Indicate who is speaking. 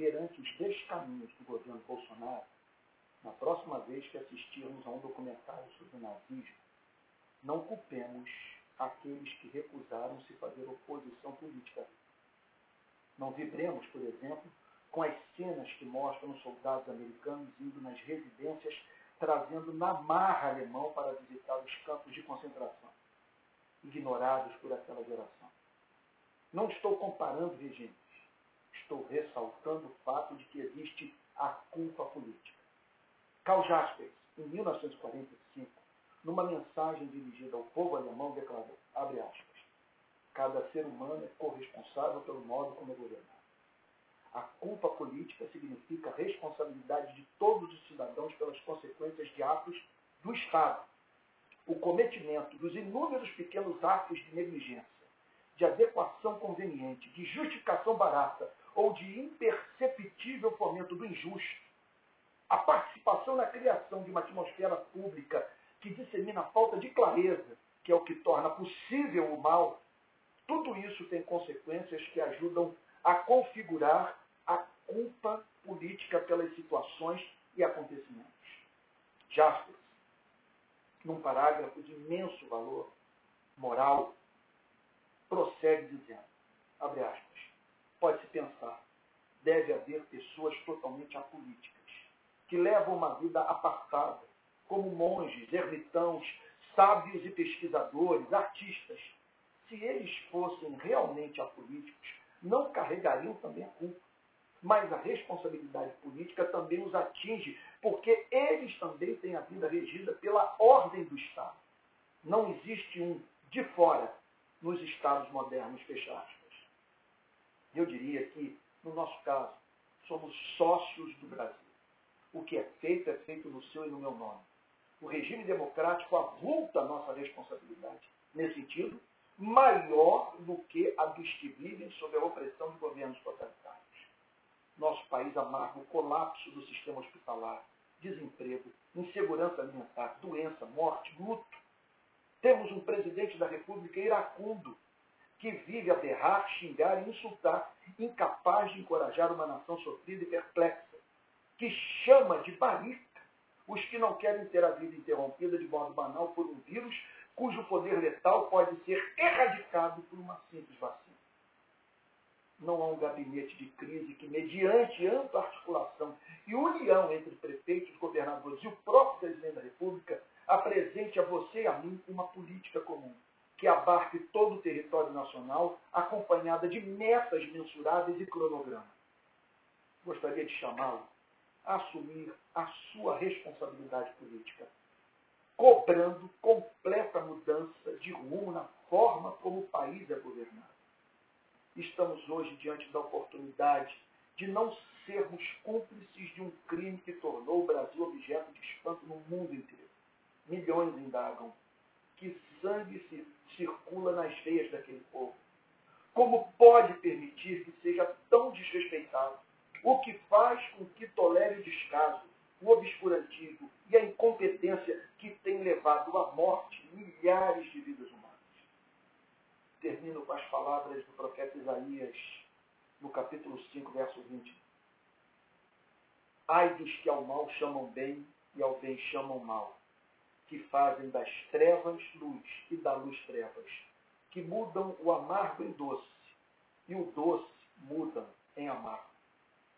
Speaker 1: perante os descaminhos do governo Bolsonaro, na próxima vez que assistirmos a um documentário sobre o nazismo, não culpemos aqueles que recusaram se fazer oposição política. Não vibremos, por exemplo, com as cenas que mostram os soldados americanos indo nas residências trazendo na marra alemão para visitar os campos de concentração, ignorados por aquela geração. Não estou comparando regimes, estou ressaltando o fato de que existe a culpa política. Karl Jaspers, em 1945, numa mensagem dirigida ao povo alemão, declarou, abre aspas, cada ser humano é corresponsável pelo modo como é governado. A culpa política significa a responsabilidade de todos os cidadãos pelas consequências de atos do Estado. O cometimento dos inúmeros pequenos atos de negligência, de adequação conveniente, de justificação barata ou de imperceptível fomento do injusto, a participação na criação de uma atmosfera pública que dissemina a falta de clareza, que é o que torna possível o mal, tudo isso tem consequências que ajudam a configurar a culpa política pelas situações e acontecimentos. Jaspers, num parágrafo de imenso valor moral, prossegue dizendo, abre aspas, deve haver pessoas totalmente apolíticas, que levam uma vida apartada, como monges, ermitãos, sábios e pesquisadores, artistas. Se eles fossem realmente apolíticos, não carregariam também a culpa. Mas a responsabilidade política também os atinge, porque eles também têm a vida regida pela ordem do Estado. Não existe um de fora nos Estados modernos fechados. Eu diria que, no nosso caso, somos sócios do Brasil. O que é feito é feito no seu e no meu nome. O regime democrático avulta a nossa responsabilidade. Nesse sentido, maior do que a dos que vivem sob a opressão de governos totalitários. Nosso país amarga o colapso do sistema hospitalar, desemprego, insegurança alimentar, doença, morte, luto. Temos um presidente da República iracundo, que vive a berrar, xingar e insultar, incapaz de encorajar uma nação sofrida e perplexa, que chama de barista os que não querem ter a vida interrompida de modo banal por um vírus cujo poder letal pode ser erradicado por uma simples vacina. Não há um gabinete de crise que, mediante ampla articulação e união entre prefeitos, governadores e o próprio presidente da República, apresente a você e a mim uma política comum, que abarque todo o território nacional, acompanhada de metas mensuráveis e cronograma. Gostaria de chamá-lo a assumir a sua responsabilidade política cobrando completa mudança de rumo na forma como o país é governado. Estamos hoje diante da oportunidade de não sermos cúmplices de um crime que tornou o Brasil objeto de espanto no mundo inteiro. Milhões indagam que sangue se circula nas veias daquele povo. Como pode permitir que seja tão desrespeitado? O que faz com que tolere o descaso, o obscurantismo e a incompetência que tem levado à morte milhares de vidas humanas. Termino com as palavras do profeta Isaías, no capítulo 5, verso 20. Ai dos que ao mal chamam bem e ao bem chamam mal, que fazem das trevas luz e da luz trevas, que mudam o amargo em doce e o doce mudam em amargo.